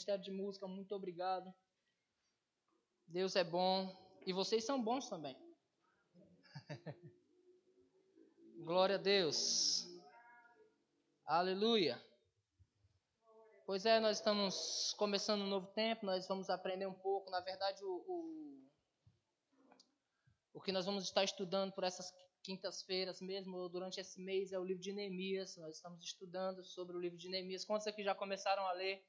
Ministério de Música, muito obrigado. Deus é bom e vocês são bons também. Glória a Deus. Aleluia. Pois é, nós estamos começando um novo tempo, nós vamos aprender um pouco. Na verdade, o, o, o que nós vamos estar estudando por essas quintas-feiras mesmo, durante esse mês, é o livro de Neemias. Nós estamos estudando sobre o livro de Neemias. Quantos aqui já começaram a ler?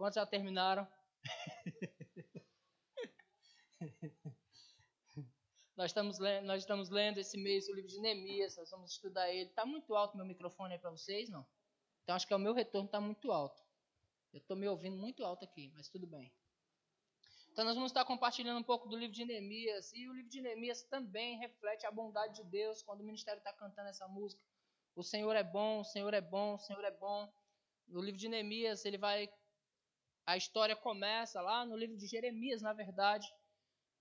Quantos já terminaram? nós, estamos lendo, nós estamos lendo esse mês o livro de Neemias, nós vamos estudar ele. Está muito alto meu microfone aí para vocês, não? Então acho que é o meu retorno está muito alto. Eu estou me ouvindo muito alto aqui, mas tudo bem. Então nós vamos estar compartilhando um pouco do livro de Neemias. E o livro de Neemias também reflete a bondade de Deus quando o ministério está cantando essa música. O Senhor é bom, o Senhor é bom, o Senhor é bom. No livro de Neemias, ele vai. A história começa lá no livro de Jeremias, na verdade,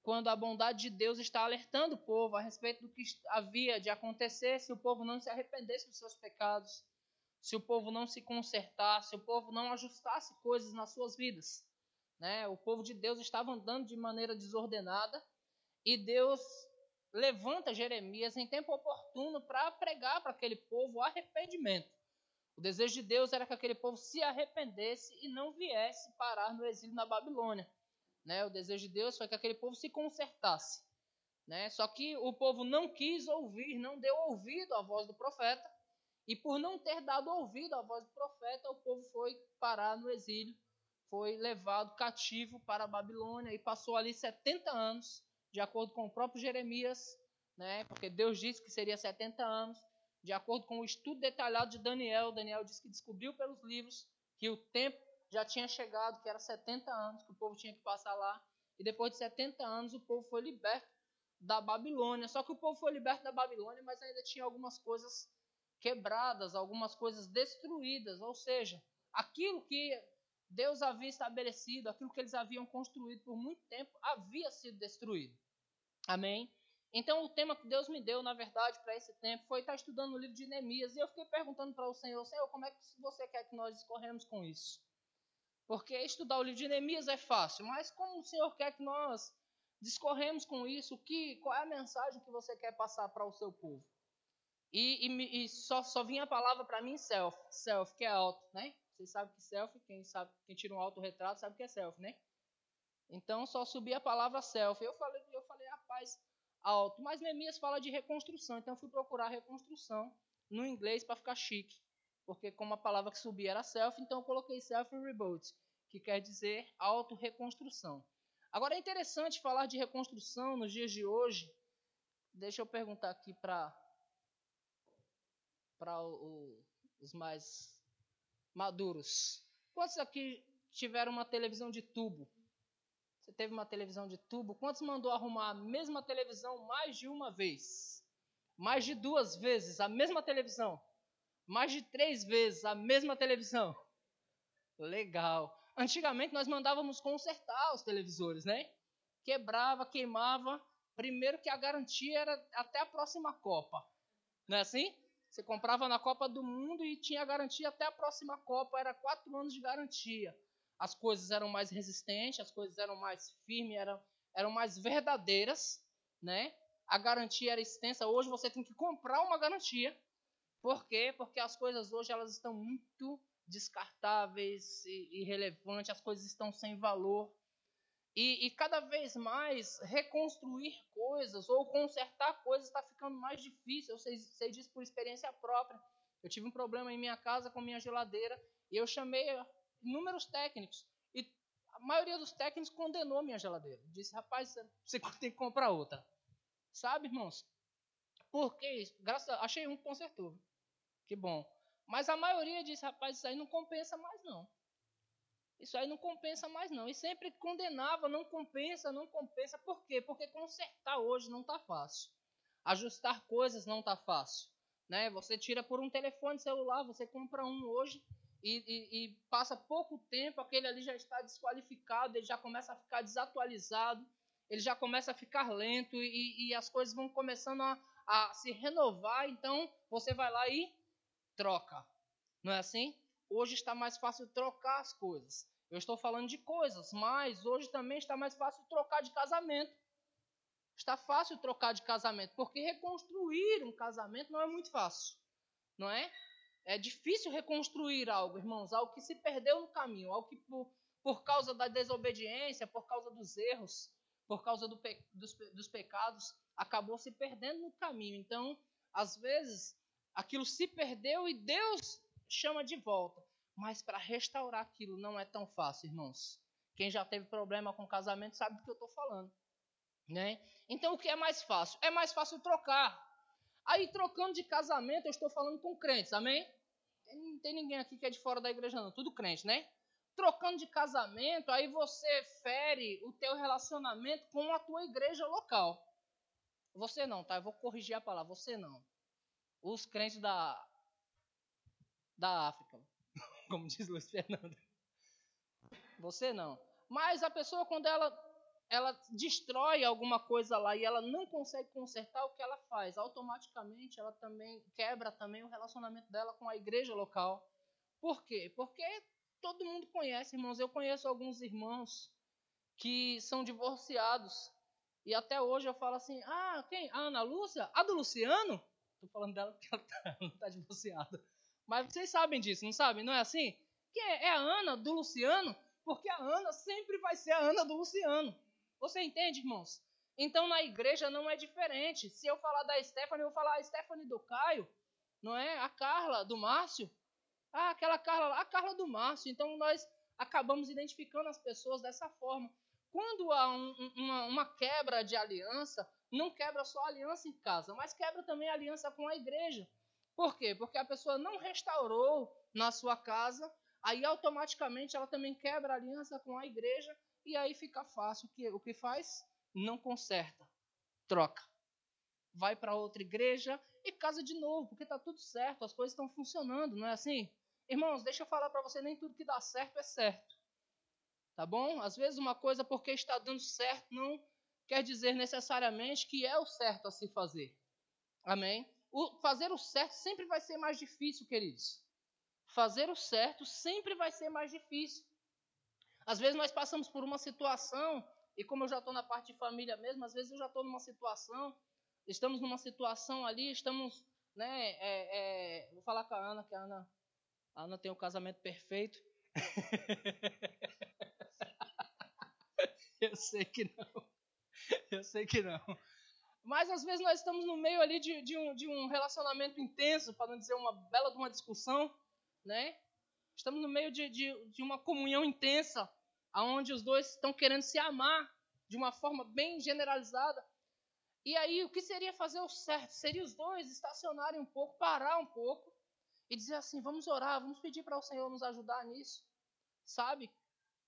quando a bondade de Deus está alertando o povo a respeito do que havia de acontecer se o povo não se arrependesse dos seus pecados se o povo não se consertasse, se o povo não ajustasse coisas nas suas vidas. Né? O povo de Deus estava andando de maneira desordenada e Deus levanta Jeremias em tempo oportuno para pregar para aquele povo o arrependimento. O desejo de Deus era que aquele povo se arrependesse e não viesse parar no exílio na Babilônia. Né? O desejo de Deus foi que aquele povo se consertasse. Né? Só que o povo não quis ouvir, não deu ouvido à voz do profeta, e por não ter dado ouvido à voz do profeta, o povo foi parar no exílio, foi levado cativo para a Babilônia e passou ali 70 anos, de acordo com o próprio Jeremias, né? porque Deus disse que seria 70 anos, de acordo com o estudo detalhado de Daniel. Daniel disse que descobriu pelos livros que o tempo já tinha chegado, que era 70 anos que o povo tinha que passar lá. E depois de 70 anos, o povo foi liberto da Babilônia. Só que o povo foi liberto da Babilônia, mas ainda tinha algumas coisas quebradas, algumas coisas destruídas, ou seja, aquilo que Deus havia estabelecido, aquilo que eles haviam construído por muito tempo, havia sido destruído. Amém? Então, o tema que Deus me deu, na verdade, para esse tempo, foi estar estudando o livro de Neemias. E eu fiquei perguntando para o Senhor, Senhor, como é que você quer que nós escorremos com isso? Porque estudar o livro de Neemias é fácil, mas como o Senhor quer que nós discorremos com isso? Que, qual é a mensagem que você quer passar para o seu povo? E, e, e só, só vinha a palavra para mim self, self, que é alto, né? Vocês sabem que self, quem sabe, quem tira um autorretrato sabe que é self, né? Então só subia a palavra self. Eu falei, eu falei, rapaz, alto. Mas Neemias fala de reconstrução, então fui procurar reconstrução no inglês para ficar chique. Porque como a palavra que subia era self, então eu coloquei self rebuild, que quer dizer auto-reconstrução. Agora é interessante falar de reconstrução nos dias de hoje. Deixa eu perguntar aqui para para os mais maduros. Quantos aqui tiveram uma televisão de tubo? Você teve uma televisão de tubo? Quantos mandou arrumar a mesma televisão mais de uma vez? Mais de duas vezes a mesma televisão? Mais de três vezes a mesma televisão? Legal. Antigamente nós mandávamos consertar os televisores, né? Quebrava, queimava. Primeiro que a garantia era até a próxima Copa. Não é assim? Você comprava na Copa do Mundo e tinha garantia até a próxima Copa, era quatro anos de garantia. As coisas eram mais resistentes, as coisas eram mais firmes, eram, eram mais verdadeiras, né? A garantia era extensa. Hoje você tem que comprar uma garantia. Por quê? Porque as coisas hoje elas estão muito descartáveis e irrelevantes, as coisas estão sem valor. E, e, cada vez mais reconstruir coisas ou consertar coisas está ficando mais difícil. Eu sei, sei disso por experiência própria. Eu tive um problema em minha casa com minha geladeira e eu chamei inúmeros técnicos. E a maioria dos técnicos condenou minha geladeira. Disse, rapaz, você tem que comprar outra. Sabe, irmãos? Porque, graças a, achei um que consertou. Que bom. Mas a maioria disse, rapaz, isso aí não compensa mais não. Isso aí não compensa mais não. E sempre condenava, não compensa, não compensa. Por quê? Porque consertar hoje não está fácil. Ajustar coisas não está fácil. Né? Você tira por um telefone celular, você compra um hoje e, e, e passa pouco tempo, aquele ali já está desqualificado, ele já começa a ficar desatualizado, ele já começa a ficar lento e, e as coisas vão começando a, a se renovar. Então você vai lá e troca. Não é assim? Hoje está mais fácil trocar as coisas. Eu estou falando de coisas, mas hoje também está mais fácil trocar de casamento. Está fácil trocar de casamento, porque reconstruir um casamento não é muito fácil, não é? É difícil reconstruir algo, irmãos, algo que se perdeu no caminho, algo que por, por causa da desobediência, por causa dos erros, por causa do pe, dos, dos pecados, acabou se perdendo no caminho. Então, às vezes, aquilo se perdeu e Deus chama de volta. Mas para restaurar aquilo não é tão fácil, irmãos. Quem já teve problema com casamento sabe do que eu estou falando. Né? Então, o que é mais fácil? É mais fácil trocar. Aí, trocando de casamento, eu estou falando com crentes, amém? Não tem ninguém aqui que é de fora da igreja, não. Tudo crente, né? Trocando de casamento, aí você fere o teu relacionamento com a tua igreja local. Você não, tá? Eu vou corrigir a palavra. Você não. Os crentes da, da África, como diz Luiz Fernando. Você não. Mas a pessoa, quando ela, ela destrói alguma coisa lá e ela não consegue consertar, o que ela faz? Automaticamente ela também quebra também o relacionamento dela com a igreja local. Por quê? Porque todo mundo conhece, irmãos. Eu conheço alguns irmãos que são divorciados e até hoje eu falo assim: ah, quem? A Ana Lúcia? A do Luciano? Estou falando dela porque ela está tá divorciada. Mas vocês sabem disso, não sabem? Não é assim? Que é, é a Ana do Luciano? Porque a Ana sempre vai ser a Ana do Luciano. Você entende, irmãos? Então na igreja não é diferente. Se eu falar da Stephanie, eu vou falar a Stephanie do Caio, não é? A Carla do Márcio. Ah, aquela Carla lá, a Carla do Márcio. Então nós acabamos identificando as pessoas dessa forma. Quando há um, uma, uma quebra de aliança, não quebra só a aliança em casa, mas quebra também a aliança com a igreja. Por quê? Porque a pessoa não restaurou na sua casa, aí automaticamente ela também quebra a aliança com a igreja e aí fica fácil. O que, o que faz? Não conserta, troca. Vai para outra igreja e casa de novo, porque está tudo certo, as coisas estão funcionando, não é assim? Irmãos, deixa eu falar para você, nem tudo que dá certo é certo. Tá bom? Às vezes uma coisa porque está dando certo não quer dizer necessariamente que é o certo a se fazer. Amém? O fazer o certo sempre vai ser mais difícil, queridos. Fazer o certo sempre vai ser mais difícil. Às vezes nós passamos por uma situação, e como eu já estou na parte de família mesmo, às vezes eu já estou numa situação, estamos numa situação ali, estamos, né, é, é, vou falar com a Ana, que a Ana, a Ana tem o um casamento perfeito. Eu sei que não. Eu sei que não. Mas às vezes nós estamos no meio ali de, de, um, de um relacionamento intenso, para não dizer uma bela de uma discussão, né? Estamos no meio de, de, de uma comunhão intensa, aonde os dois estão querendo se amar de uma forma bem generalizada. E aí, o que seria fazer o certo? Seria os dois estacionarem um pouco, parar um pouco e dizer assim: vamos orar, vamos pedir para o Senhor nos ajudar nisso, sabe?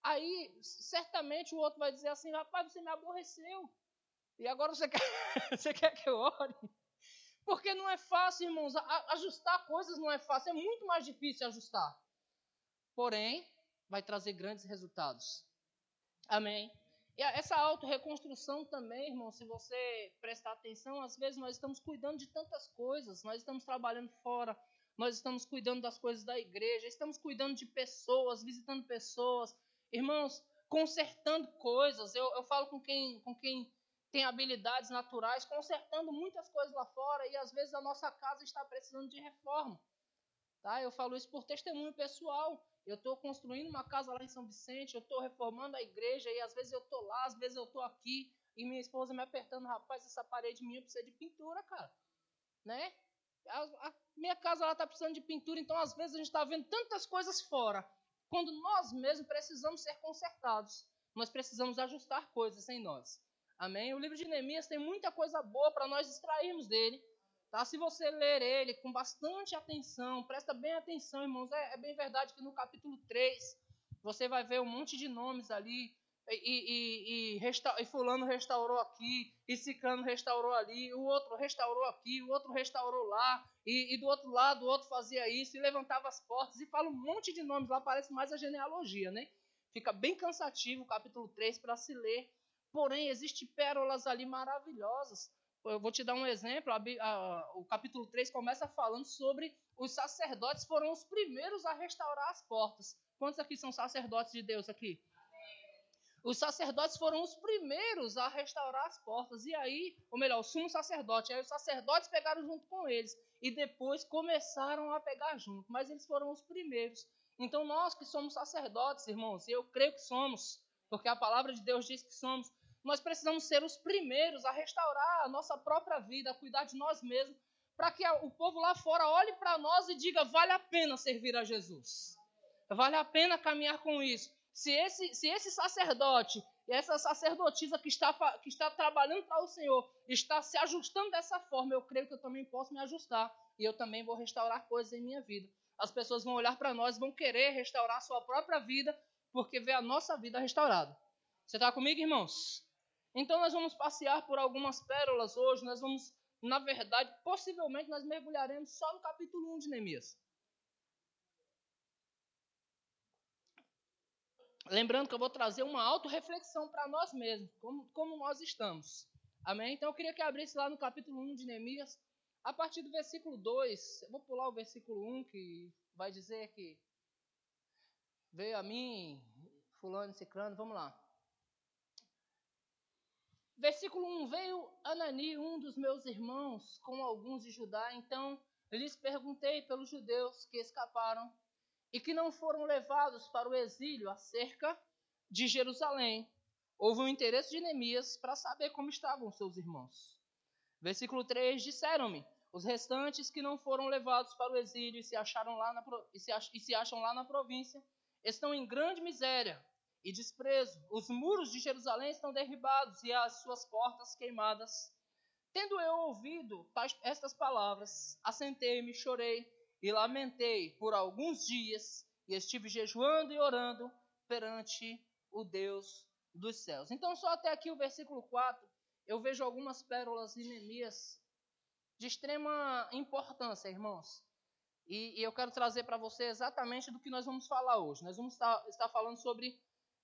Aí, certamente, o outro vai dizer assim: rapaz, você me aborreceu. E agora você quer, você quer que eu ore? Porque não é fácil, irmãos. Ajustar coisas não é fácil. É muito mais difícil ajustar. Porém, vai trazer grandes resultados. Amém. E essa auto-reconstrução também, irmão, se você prestar atenção, às vezes nós estamos cuidando de tantas coisas, nós estamos trabalhando fora, nós estamos cuidando das coisas da igreja, estamos cuidando de pessoas, visitando pessoas, Irmãos, consertando coisas. Eu, eu falo com quem, com quem tem habilidades naturais, consertando muitas coisas lá fora e às vezes a nossa casa está precisando de reforma. Tá? Eu falo isso por testemunho pessoal. Eu estou construindo uma casa lá em São Vicente, eu estou reformando a igreja e às vezes eu estou lá, às vezes eu estou aqui e minha esposa me apertando, rapaz, essa parede minha precisa de pintura, cara. Né? A, a minha casa lá está precisando de pintura, então às vezes a gente está vendo tantas coisas fora quando nós mesmos precisamos ser consertados. Nós precisamos ajustar coisas em nós. Amém? O livro de Neemias tem muita coisa boa para nós extrairmos dele. Tá? Se você ler ele com bastante atenção, presta bem atenção, irmãos. É, é bem verdade que no capítulo 3 você vai ver um monte de nomes ali e, e, e, resta e, fulano restaurou aqui, e Cicano restaurou ali, o outro restaurou aqui, o outro restaurou lá, e, e, do outro lado o outro fazia isso, e levantava as portas, e fala um monte de nomes lá, parece mais a genealogia, né? Fica bem cansativo o capítulo 3 para se ler. Porém, existem pérolas ali maravilhosas. Eu vou te dar um exemplo. A, a, o capítulo 3 começa falando sobre os sacerdotes foram os primeiros a restaurar as portas. Quantos aqui são sacerdotes de Deus aqui? Os sacerdotes foram os primeiros a restaurar as portas. E aí, ou melhor, o sumo sacerdote. Aí os sacerdotes pegaram junto com eles. E depois começaram a pegar junto. Mas eles foram os primeiros. Então, nós que somos sacerdotes, irmãos, eu creio que somos, porque a palavra de Deus diz que somos, nós precisamos ser os primeiros a restaurar a nossa própria vida, a cuidar de nós mesmos, para que o povo lá fora olhe para nós e diga: vale a pena servir a Jesus. Vale a pena caminhar com isso. Se esse, se esse sacerdote e essa sacerdotisa que está, que está trabalhando para o Senhor está se ajustando dessa forma, eu creio que eu também posso me ajustar e eu também vou restaurar coisas em minha vida. As pessoas vão olhar para nós, vão querer restaurar a sua própria vida, porque vê a nossa vida restaurada. Você está comigo, irmãos? Então nós vamos passear por algumas pérolas hoje, nós vamos, na verdade, possivelmente nós mergulharemos só no capítulo 1 de Neemias. Lembrando que eu vou trazer uma auto-reflexão para nós mesmos, como, como nós estamos. Amém? Então eu queria que abrisse lá no capítulo 1 de Neemias, a partir do versículo 2, eu vou pular o versículo 1, que vai dizer que veio a mim, fulano, ciclano, vamos lá. Versículo 1, veio Anani, um dos meus irmãos, com alguns de Judá, então lhes perguntei pelos judeus que escaparam e que não foram levados para o exílio acerca de Jerusalém. Houve um interesse de Neemias para saber como estavam seus irmãos. Versículo 3: Disseram-me: os restantes que não foram levados para o exílio e se, acharam lá na, e se, e se acham lá na província estão em grande miséria e desprezo. Os muros de Jerusalém estão derribados e as suas portas queimadas. Tendo eu ouvido estas palavras, assentei-me, chorei e lamentei por alguns dias, e estive jejuando e orando perante o Deus dos céus. Então, só até aqui o versículo 4, eu vejo algumas pérolas de Neemias de extrema importância, irmãos. E, e eu quero trazer para você exatamente do que nós vamos falar hoje. Nós vamos estar, estar falando sobre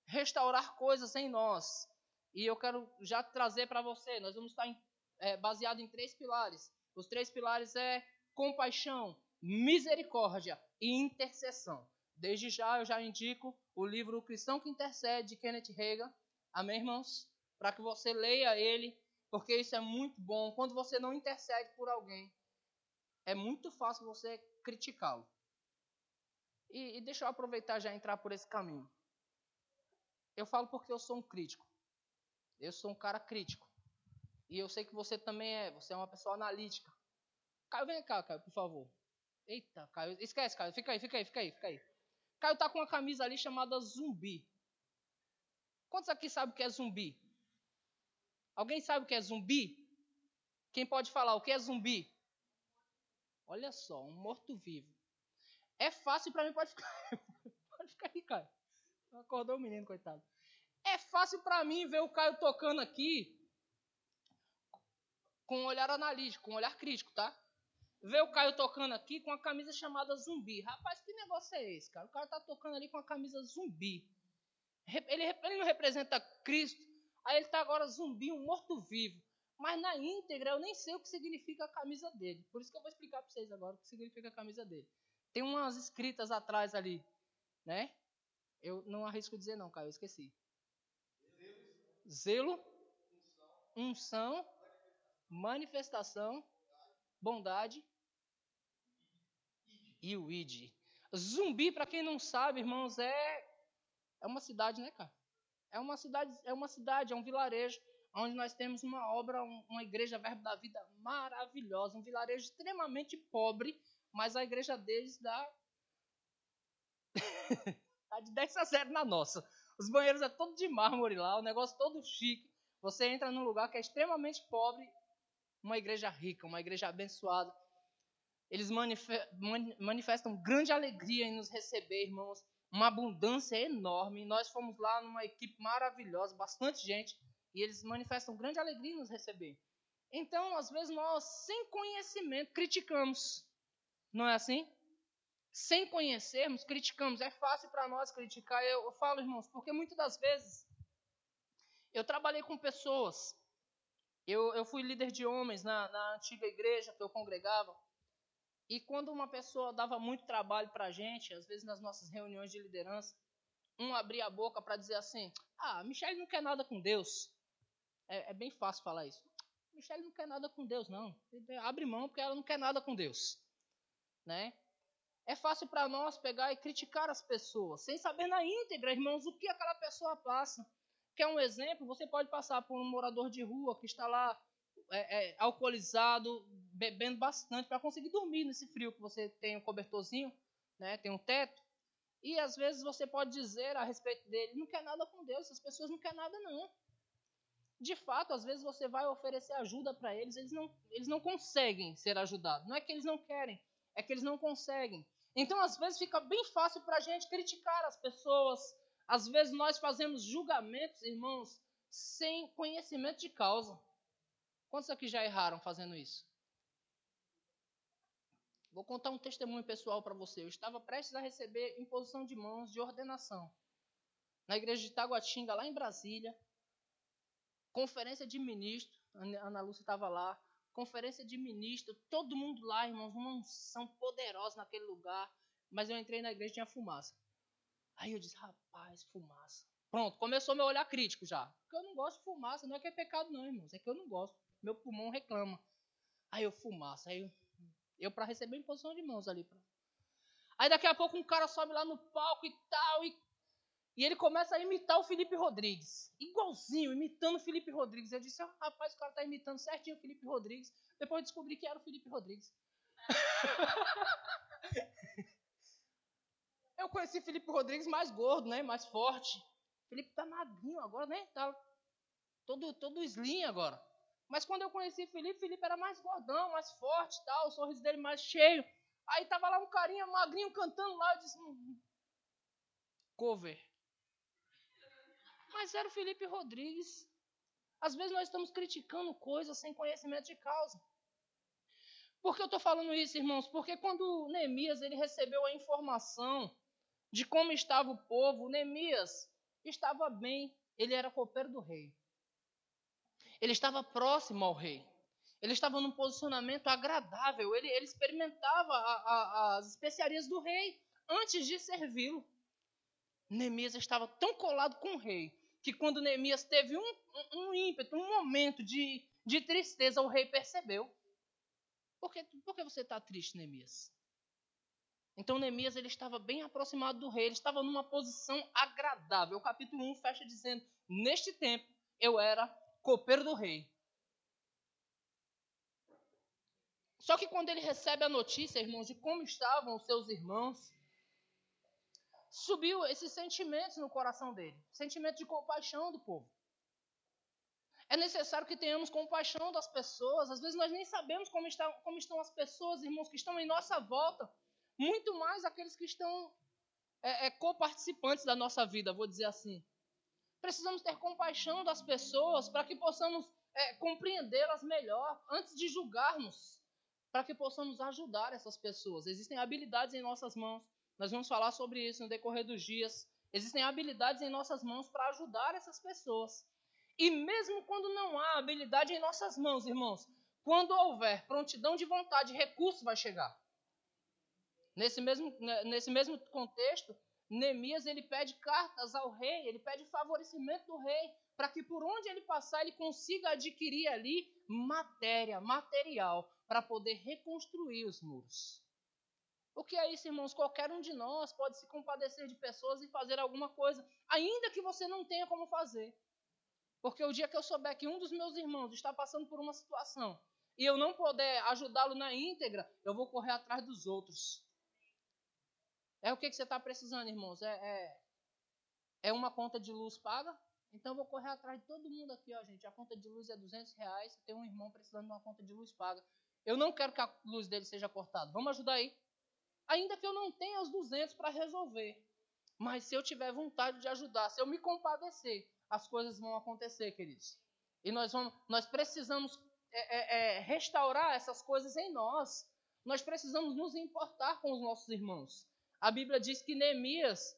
restaurar coisas em nós. E eu quero já trazer para você, nós vamos estar em, é, baseado em três pilares. Os três pilares é compaixão, misericórdia e intercessão. Desde já eu já indico o livro O Cristão que Intercede, de Kenneth Reagan. Amém, irmãos? Para que você leia ele, porque isso é muito bom. Quando você não intercede por alguém, é muito fácil você criticá-lo. E, e deixa eu aproveitar já entrar por esse caminho. Eu falo porque eu sou um crítico. Eu sou um cara crítico. E eu sei que você também é. Você é uma pessoa analítica. Caio, vem cá, Caio, por favor. Eita, Caio. Esquece, Caio. Fica aí, fica aí, fica aí, fica aí. Caio tá com uma camisa ali chamada zumbi. Quantos aqui sabem o que é zumbi? Alguém sabe o que é zumbi? Quem pode falar o que é zumbi? Olha só, um morto-vivo. É fácil para mim, pode ficar. pode ficar aí, Caio. Acordou o menino, coitado. É fácil para mim ver o Caio tocando aqui com um olhar analítico, com um olhar crítico, tá? Ver o Caio tocando aqui com a camisa chamada zumbi. Rapaz, que negócio é esse, cara? O cara tá tocando ali com a camisa zumbi. Ele, ele não representa Cristo. Aí ele tá agora zumbi, um morto-vivo. Mas na íntegra eu nem sei o que significa a camisa dele. Por isso que eu vou explicar para vocês agora o que significa a camisa dele. Tem umas escritas atrás ali, né? Eu não arrisco dizer não, Caio, eu esqueci. Zelo, unção, manifestação, bondade e o id. Zumbi, para quem não sabe, irmãos, é é uma cidade, né, cara? É uma cidade, é uma cidade, é um vilarejo onde nós temos uma obra, uma igreja Verbo da Vida maravilhosa, um vilarejo extremamente pobre, mas a igreja deles dá de 10 a 0 na nossa. Os banheiros é todo de mármore lá, o negócio todo chique. Você entra num lugar que é extremamente pobre, uma igreja rica, uma igreja abençoada. Eles manifestam grande alegria em nos receber, irmãos. Uma abundância enorme. Nós fomos lá numa equipe maravilhosa, bastante gente, e eles manifestam grande alegria em nos receber. Então, às vezes, nós, sem conhecimento, criticamos. Não é assim? Sem conhecermos, criticamos. É fácil para nós criticar. Eu, eu falo, irmãos, porque muitas das vezes eu trabalhei com pessoas Eu, eu fui líder de homens na, na antiga igreja que eu congregava. E quando uma pessoa dava muito trabalho para a gente, às vezes nas nossas reuniões de liderança, um abria a boca para dizer assim: Ah, Michele não quer nada com Deus. É, é, bem fácil falar isso. Michele não quer nada com Deus, não. Abre mão porque ela não quer nada com Deus. Né? É fácil para nós pegar e criticar as pessoas, sem saber na íntegra, irmãos, o que aquela pessoa passa. Quer um exemplo? Você pode passar por um morador de rua que está lá é, é, alcoolizado, bebendo bastante para conseguir dormir nesse frio que você tem um cobertorzinho, né, tem um teto. E às vezes você pode dizer a respeito dele, não quer nada com Deus, essas pessoas não querem nada não. De fato, às vezes você vai oferecer ajuda para eles, eles não, eles não conseguem ser ajudados. Não é que eles não querem, é que eles não conseguem. Então, às vezes, fica bem fácil para a gente criticar as pessoas. Às vezes, nós fazemos julgamentos, irmãos, sem conhecimento de causa. Quantos aqui já erraram fazendo isso? Vou contar um testemunho pessoal para você. Eu estava prestes a receber imposição de mãos de ordenação na igreja de Taguatinga, lá em Brasília. Conferência de ministro, Ana Lúcia estava lá. Conferência de ministro, todo mundo lá, irmãos, uma unção poderosa naquele lugar. Mas eu entrei na igreja e tinha fumaça. Aí eu disse, rapaz, fumaça. Pronto, começou meu olhar crítico já. Porque eu não gosto de fumaça, não é que é pecado, não, irmãos. É que eu não gosto. Meu pulmão reclama. Aí eu fumaça, aí eu, eu para receber imposição de mãos ali. Pra... Aí daqui a pouco um cara sobe lá no palco e tal, e e ele começa a imitar o Felipe Rodrigues. Igualzinho, imitando o Felipe Rodrigues. Eu disse, oh, rapaz, o cara está imitando certinho o Felipe Rodrigues. Depois descobri que era o Felipe Rodrigues. eu conheci Felipe Rodrigues mais gordo, né? Mais forte. Felipe tá magrinho agora, né? Tá todo, todo slim agora. Mas quando eu conheci Felipe, Felipe era mais gordão, mais forte tal, o sorriso dele mais cheio. Aí tava lá um carinha magrinho cantando lá, eu disse, hum, cover. Mas era o Felipe Rodrigues. Às vezes nós estamos criticando coisas sem conhecimento de causa. Por que eu estou falando isso, irmãos? Porque quando Neemias ele recebeu a informação de como estava o povo, Neemias estava bem, ele era copeiro do rei. Ele estava próximo ao rei. Ele estava num posicionamento agradável. Ele, ele experimentava a, a, as especiarias do rei antes de servi-lo. Neemias estava tão colado com o rei que quando Neemias teve um, um, ímpeto, um momento de, de tristeza, o rei percebeu. Por que, por que você está triste, Neemias? Então Neemias ele estava bem aproximado do rei, ele estava numa posição agradável. O capítulo 1 fecha dizendo: Neste tempo eu era copeiro do rei. Só que quando ele recebe a notícia, irmãos, de como estavam os seus irmãos, subiu esses sentimentos no coração dele sentimento de compaixão do povo. É necessário que tenhamos compaixão das pessoas. Às vezes nós nem sabemos como, está, como estão as pessoas, irmãos, que estão em nossa volta. Muito mais aqueles que estão é, é, coparticipantes da nossa vida, vou dizer assim. Precisamos ter compaixão das pessoas para que possamos é, compreendê-las melhor antes de julgarmos, para que possamos ajudar essas pessoas. Existem habilidades em nossas mãos nós vamos falar sobre isso no decorrer dos dias. Existem habilidades em nossas mãos para ajudar essas pessoas. E mesmo quando não há habilidade em nossas mãos, irmãos, quando houver prontidão de vontade, recurso vai chegar. Nesse mesmo, né, nesse mesmo contexto, Neemias ele pede cartas ao rei, ele pede favorecimento do rei, para que por onde ele passar ele consiga adquirir ali matéria, material, para poder reconstruir os muros. O que é isso, irmãos? Qualquer um de nós pode se compadecer de pessoas e fazer alguma coisa, ainda que você não tenha como fazer. Porque o dia que eu souber que um dos meus irmãos está passando por uma situação e eu não puder ajudá-lo na íntegra, eu vou correr atrás dos outros. É o que, que você está precisando, irmãos? É, é, é, uma conta de luz paga? Então eu vou correr atrás de todo mundo aqui, ó, gente. A conta de luz é 200 reais. Tem um irmão precisando de uma conta de luz paga. Eu não quero que a luz dele seja cortada. Vamos ajudar aí? Ainda que eu não tenha os 200 para resolver. Mas se eu tiver vontade de ajudar, se eu me compadecer, as coisas vão acontecer, queridos. E nós, vamos, nós precisamos é, é, é, restaurar essas coisas em nós. Nós precisamos nos importar com os nossos irmãos. A Bíblia diz que Neemias,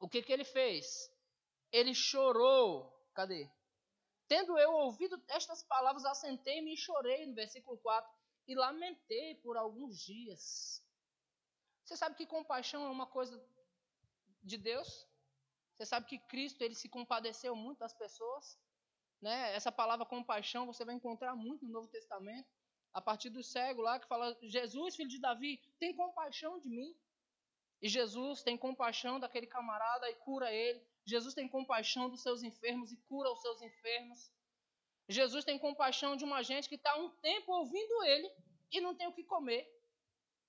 o que, que ele fez? Ele chorou. Cadê? Tendo eu ouvido estas palavras, assentei-me e chorei, no versículo 4, e lamentei por alguns dias. Você sabe que compaixão é uma coisa de Deus? Você sabe que Cristo ele se compadeceu muito das pessoas? Né? Essa palavra compaixão você vai encontrar muito no Novo Testamento. A partir do cego lá que fala: Jesus, filho de Davi, tem compaixão de mim. E Jesus tem compaixão daquele camarada e cura ele. Jesus tem compaixão dos seus enfermos e cura os seus enfermos. Jesus tem compaixão de uma gente que está um tempo ouvindo ele e não tem o que comer.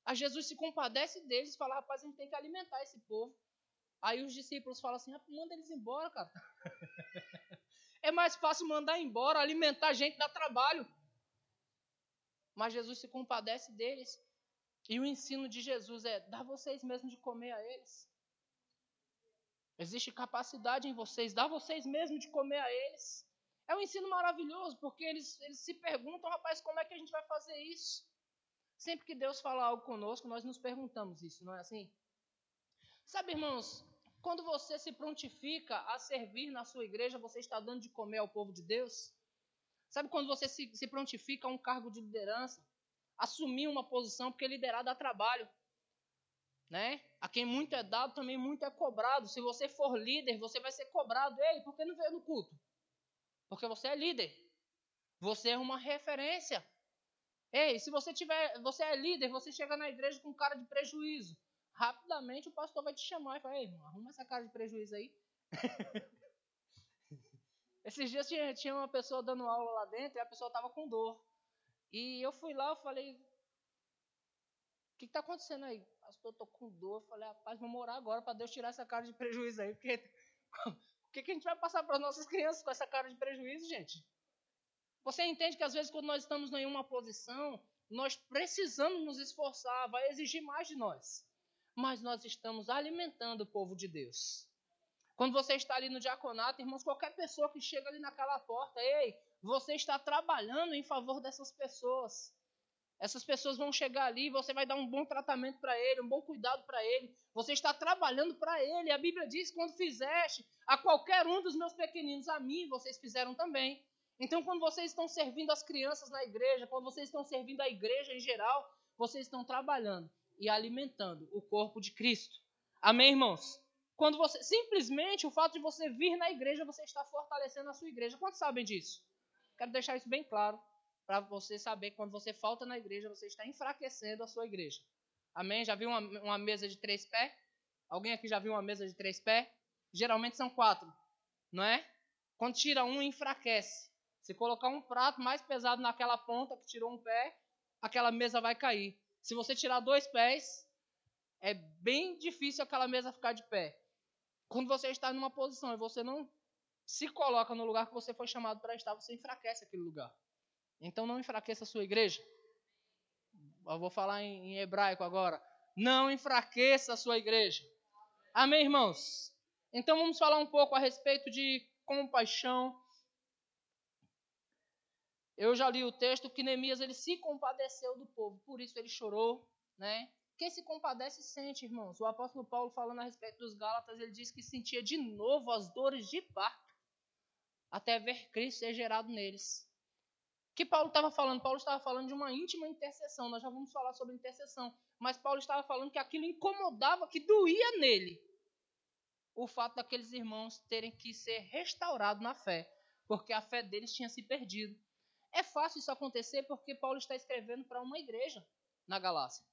A Jesus se compadece deles e fala: rapaz, a gente tem que alimentar esse povo. Aí os discípulos falam assim: ah, manda eles embora, cara. é mais fácil mandar embora, alimentar gente dá trabalho. Mas Jesus se compadece deles. E o ensino de Jesus é: dá vocês mesmos de comer a eles. Existe capacidade em vocês, dá vocês mesmos de comer a eles. É um ensino maravilhoso, porque eles, eles se perguntam, rapaz, como é que a gente vai fazer isso? Sempre que Deus fala algo conosco, nós nos perguntamos isso, não é assim? Sabe, irmãos, quando você se prontifica a servir na sua igreja, você está dando de comer ao povo de Deus? Sabe quando você se, se prontifica a um cargo de liderança? Assumir uma posição, porque liderar dá trabalho. Né? A quem muito é dado, também muito é cobrado. Se você for líder, você vai ser cobrado. Ei, por que não veio no culto? Porque você é líder. Você é uma referência. Ei, se você tiver, você é líder, você chega na igreja com cara de prejuízo. Rapidamente o pastor vai te chamar e falar: Ei, irmão, arruma essa cara de prejuízo aí. Esses dias tinha, tinha uma pessoa dando aula lá dentro e a pessoa estava com dor. E eu fui lá, eu falei: O que está acontecendo aí? Pastor, tô com dor. Eu falei: Rapaz, vamos orar agora para Deus tirar essa cara de prejuízo aí. Porque o que, que a gente vai passar para as nossas crianças com essa cara de prejuízo, gente? Você entende que às vezes quando nós estamos em uma posição, nós precisamos nos esforçar, vai exigir mais de nós. Mas nós estamos alimentando o povo de Deus. Quando você está ali no diaconato, irmãos, qualquer pessoa que chega ali naquela porta, ei, você está trabalhando em favor dessas pessoas. Essas pessoas vão chegar ali, você vai dar um bom tratamento para ele, um bom cuidado para ele. Você está trabalhando para ele. A Bíblia diz: quando fizeste a qualquer um dos meus pequeninos, a mim vocês fizeram também. Então, quando vocês estão servindo as crianças na igreja, quando vocês estão servindo a igreja em geral, vocês estão trabalhando e alimentando o corpo de Cristo. Amém, irmãos? Quando você simplesmente o fato de você vir na igreja, você está fortalecendo a sua igreja. Quantos sabem disso? Quero deixar isso bem claro para você saber que quando você falta na igreja, você está enfraquecendo a sua igreja. Amém? Já viu uma, uma mesa de três pés? Alguém aqui já viu uma mesa de três pés? Geralmente são quatro, não é? Quando tira um, enfraquece. Se colocar um prato mais pesado naquela ponta que tirou um pé, aquela mesa vai cair. Se você tirar dois pés, é bem difícil aquela mesa ficar de pé. Quando você está numa posição e você não se coloca no lugar que você foi chamado para estar, você enfraquece aquele lugar. Então não enfraqueça a sua igreja. Eu vou falar em, hebraico agora. Não enfraqueça a sua igreja. Amém, irmãos? Então vamos falar um pouco a respeito de compaixão eu já li o texto que Neemias ele se compadeceu do povo, por isso ele chorou, né? Quem se compadece sente, irmãos. O apóstolo Paulo falando a respeito dos Gálatas, ele diz que sentia de novo as dores de parto, até ver Cristo ser gerado neles. Que Paulo estava falando? Paulo estava falando de uma íntima intercessão. Nós já vamos falar sobre intercessão. Mas Paulo estava falando que aquilo incomodava, que doía nele. O fato daqueles irmãos terem que ser restaurados na fé, porque a fé deles tinha se perdido. É fácil isso acontecer porque Paulo está escrevendo para uma igreja na Galácia.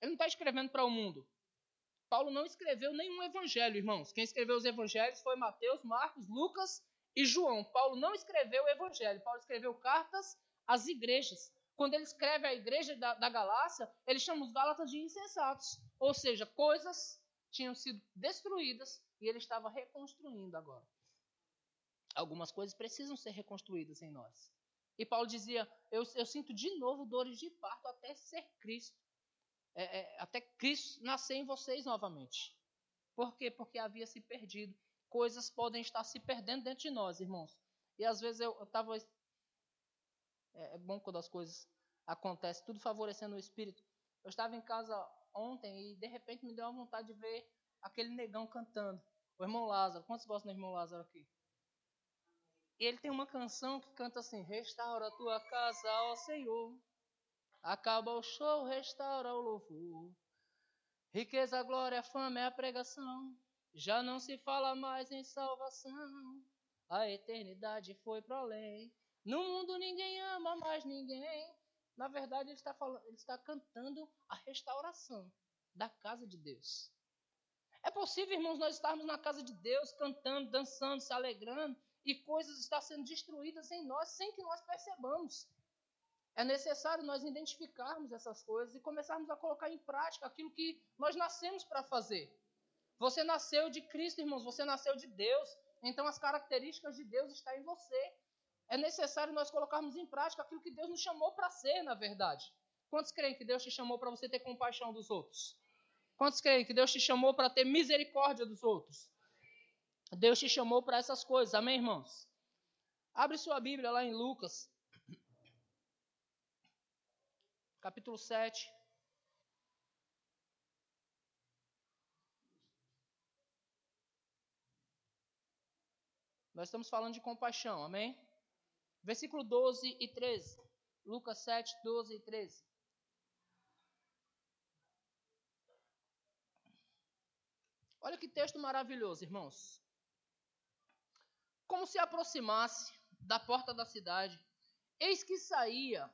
Ele não está escrevendo para o mundo. Paulo não escreveu nenhum evangelho, irmãos. Quem escreveu os evangelhos foi Mateus, Marcos, Lucas e João. Paulo não escreveu o evangelho. Paulo escreveu cartas às igrejas. Quando ele escreve a igreja da, da Galácia, ele chama os Gálatas de insensatos. Ou seja, coisas tinham sido destruídas e ele estava reconstruindo agora. Algumas coisas precisam ser reconstruídas em nós. E Paulo dizia: eu, eu sinto de novo dores de parto até ser Cristo. É, é, até Cristo nascer em vocês novamente. Por quê? Porque havia se perdido. Coisas podem estar se perdendo dentro de nós, irmãos. E às vezes eu estava. É, é bom quando as coisas acontecem, tudo favorecendo o espírito. Eu estava em casa ontem e de repente me deu uma vontade de ver aquele negão cantando. O irmão Lázaro. Quantos gostam do irmão Lázaro aqui? E ele tem uma canção que canta assim: Restaura a tua casa, ó Senhor. Acaba o show, restaura o louvor. Riqueza, glória, fama é a pregação. Já não se fala mais em salvação. A eternidade foi para além. No mundo ninguém ama mais ninguém. Na verdade, ele está, falando, ele está cantando a restauração da casa de Deus. É possível, irmãos, nós estarmos na casa de Deus, cantando, dançando, se alegrando, e coisas estão sendo destruídas em nós sem que nós percebamos. É necessário nós identificarmos essas coisas e começarmos a colocar em prática aquilo que nós nascemos para fazer. Você nasceu de Cristo, irmãos, você nasceu de Deus, então as características de Deus estão em você. É necessário nós colocarmos em prática aquilo que Deus nos chamou para ser, na verdade. Quantos creem que Deus te chamou para você ter compaixão dos outros? Quantos creem que Deus te chamou para ter misericórdia dos outros? Deus te chamou para essas coisas, amém, irmãos? Abre sua Bíblia lá em Lucas, capítulo 7. Nós estamos falando de compaixão, amém? Versículo 12 e 13. Lucas 7, 12 e 13. Olha que texto maravilhoso, irmãos. Como se aproximasse da porta da cidade, eis que saía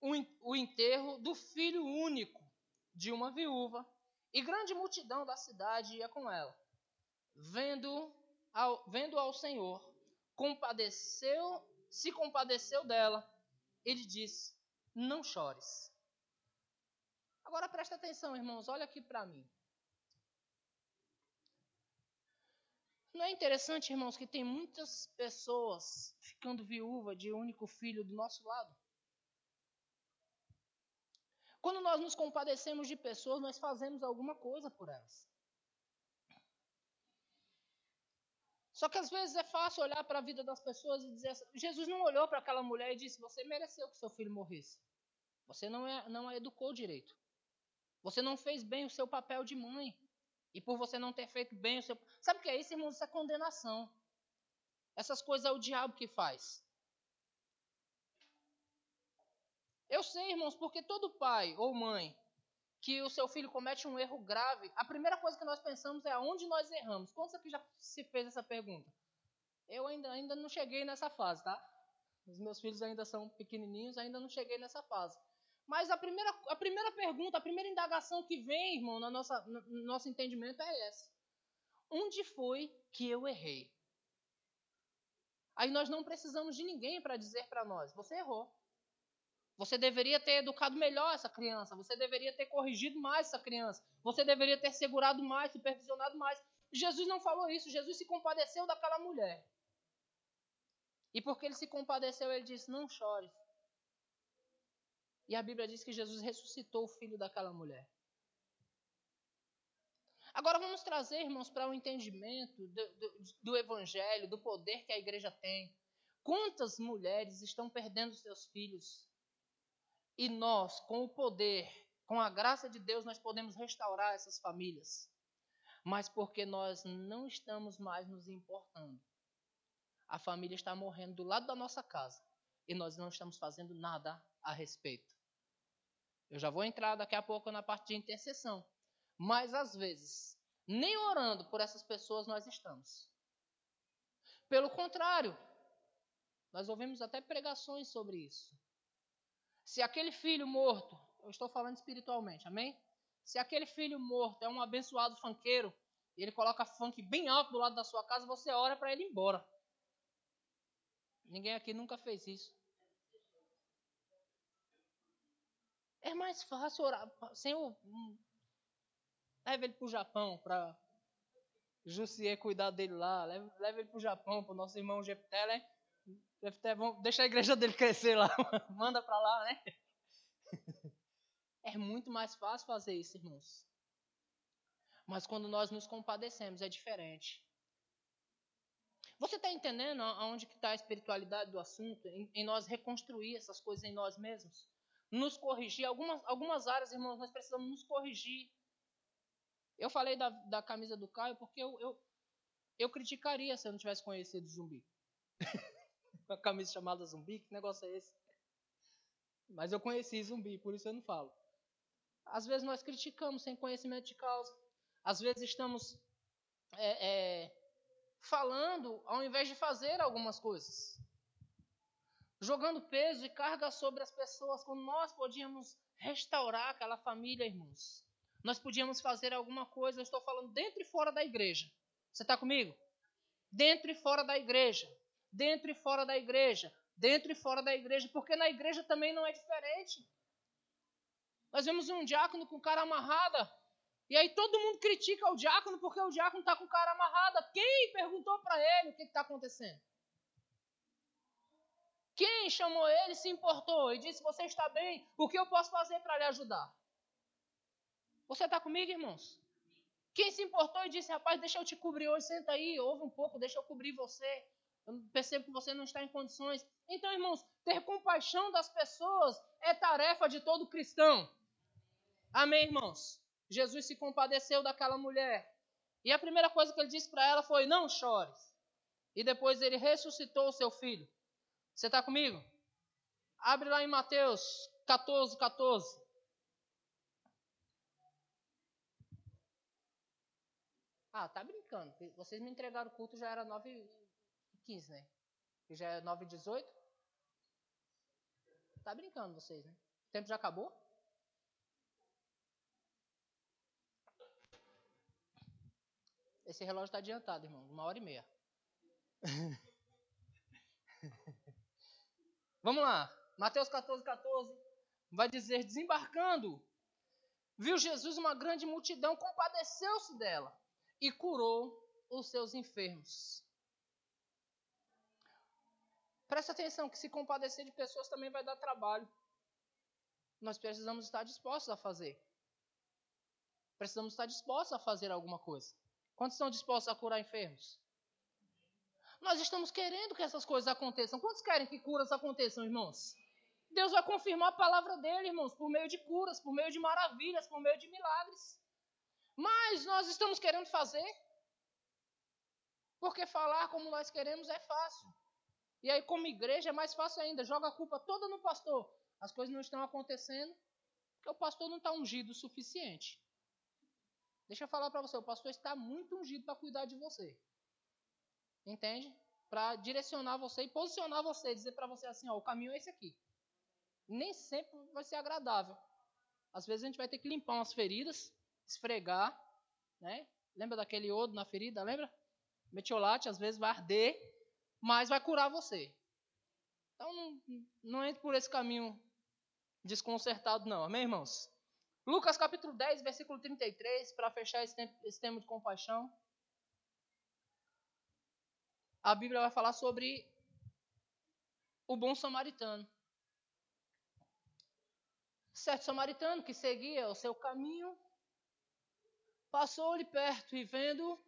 o enterro do filho único de uma viúva, e grande multidão da cidade ia com ela. Vendo ao, vendo ao Senhor, compadeceu, se compadeceu dela, ele disse: Não chores. Agora presta atenção, irmãos, olha aqui para mim. Não é interessante, irmãos, que tem muitas pessoas ficando viúva de único filho do nosso lado? Quando nós nos compadecemos de pessoas, nós fazemos alguma coisa por elas. Só que às vezes é fácil olhar para a vida das pessoas e dizer: Jesus não olhou para aquela mulher e disse: Você mereceu que seu filho morresse. Você não, é, não a educou direito. Você não fez bem o seu papel de mãe. E por você não ter feito bem o seu. Sabe o que é isso, irmãos? Isso é condenação. Essas coisas é o diabo que faz. Eu sei, irmãos, porque todo pai ou mãe que o seu filho comete um erro grave, a primeira coisa que nós pensamos é aonde nós erramos. Quantos aqui já se fez essa pergunta? Eu ainda, ainda não cheguei nessa fase, tá? Os meus filhos ainda são pequenininhos, ainda não cheguei nessa fase. Mas a primeira, a primeira pergunta, a primeira indagação que vem, irmão, na nossa, no nosso entendimento é essa: Onde foi que eu errei? Aí nós não precisamos de ninguém para dizer para nós: Você errou. Você deveria ter educado melhor essa criança. Você deveria ter corrigido mais essa criança. Você deveria ter segurado mais, supervisionado mais. Jesus não falou isso. Jesus se compadeceu daquela mulher. E porque ele se compadeceu, ele disse: Não chore. E a Bíblia diz que Jesus ressuscitou o filho daquela mulher. Agora vamos trazer, irmãos, para o um entendimento do, do, do, Evangelho, do poder que a igreja tem. Quantas mulheres estão perdendo seus filhos e nós, com o poder, com a graça de Deus, nós podemos restaurar essas famílias. Mas porque nós não estamos mais nos importando. A família está morrendo do lado da nossa casa e nós não estamos fazendo nada a respeito. Eu já vou entrar daqui a pouco na parte de intercessão. Mas às vezes, nem orando por essas pessoas nós estamos. Pelo contrário, nós ouvimos até pregações sobre isso. Se aquele filho morto, eu estou falando espiritualmente, amém? Se aquele filho morto é um abençoado funkeiro, e ele coloca funk bem alto do lado da sua casa, você ora para ele ir embora. Ninguém aqui nunca fez isso. É mais fácil orar. Senhor, leve ele para o Japão, para Jussier cuidar dele lá. Leve, leve ele para o Japão, para o nosso irmão Jepté, né? Jepté, deixa a igreja dele crescer lá. Manda para lá, né? É muito mais fácil fazer isso, irmãos. Mas quando nós nos compadecemos, é diferente. Você está entendendo aonde que está a espiritualidade do assunto? Em, em, nós reconstruir essas coisas em nós mesmos? Nos corrigir. Algumas, algumas áreas, irmãos, nós precisamos nos corrigir. Eu falei da, da camisa do Caio porque eu, eu, eu criticaria se eu não tivesse conhecido zumbi. uma camisa chamada zumbi, que negócio é esse? Mas eu conheci zumbi, por isso eu não falo. Às vezes nós criticamos sem conhecimento de causa. Às vezes estamos é, é, falando ao invés de fazer algumas coisas. Jogando peso e carga sobre as pessoas, quando nós podíamos restaurar aquela família, irmãos. Nós podíamos fazer alguma coisa, eu estou falando dentro e fora da igreja. Você está comigo? Dentro e fora da igreja. Dentro e fora da igreja. Dentro e fora da igreja. Porque na igreja também não é diferente. Nós vemos um diácono com cara amarrada. E aí todo mundo critica o diácono porque o diácono está com cara amarrada. Quem perguntou para ele o que está acontecendo? Quem chamou ele, se importou e disse: Você está bem? O que eu posso fazer para lhe ajudar? Você está comigo, irmãos? Quem se importou e disse: Rapaz, deixa eu te cobrir hoje, senta aí, ouve um pouco, deixa eu cobrir você. Eu percebo que você não está em condições. Então, irmãos, ter compaixão das pessoas é tarefa de todo cristão. Amém, irmãos? Jesus se compadeceu daquela mulher. E a primeira coisa que ele disse para ela foi: Não chores. E depois ele ressuscitou o seu filho. Você está comigo? Abre lá em Mateus 14, 14. Ah, tá brincando. Vocês me entregaram o culto, já era 9 e 15, né? E já é 9 e 18. Tá brincando vocês, né? O tempo já acabou? Esse relógio está adiantado, irmão. Uma hora e meia. Vamos lá. Mateus 14, 14. Vai dizer: desembarcando, viu Jesus uma grande multidão, compadeceu-se dela e curou os seus enfermos. Presta atenção que se compadecer de pessoas também vai dar trabalho. Nós precisamos estar dispostos a fazer. Precisamos estar dispostos a fazer alguma coisa. Quantos estão dispostos a curar enfermos? Nós estamos querendo que essas coisas aconteçam. Quantos querem que curas aconteçam, irmãos? Deus vai confirmar a palavra dele, irmãos, por meio de curas, por meio de maravilhas, por meio de milagres. Mas nós estamos querendo fazer. Porque falar como nós queremos é fácil. E aí, como igreja, é mais fácil ainda. Joga a culpa toda no pastor. As coisas não estão acontecendo porque o pastor não está ungido o suficiente. Deixa eu falar para você, o pastor está muito ungido para cuidar de você. Entende? Para direcionar você e posicionar você, dizer para você assim, ó, o caminho é esse aqui. Nem sempre vai ser agradável. Às vezes a gente vai ter que limpar umas feridas, esfregar, né? Lembra daquele iodo na ferida, lembra? Metiolate às vezes vai arder, mas vai curar você. Então não, não entre por esse caminho desconcertado não, amém, irmãos? Lucas capítulo 10, versículo 33, para fechar esse, tempo, esse tema de compaixão. A Bíblia vai falar sobre o bom samaritano. Certo samaritano que seguia o seu caminho, passou-lhe perto e vendo,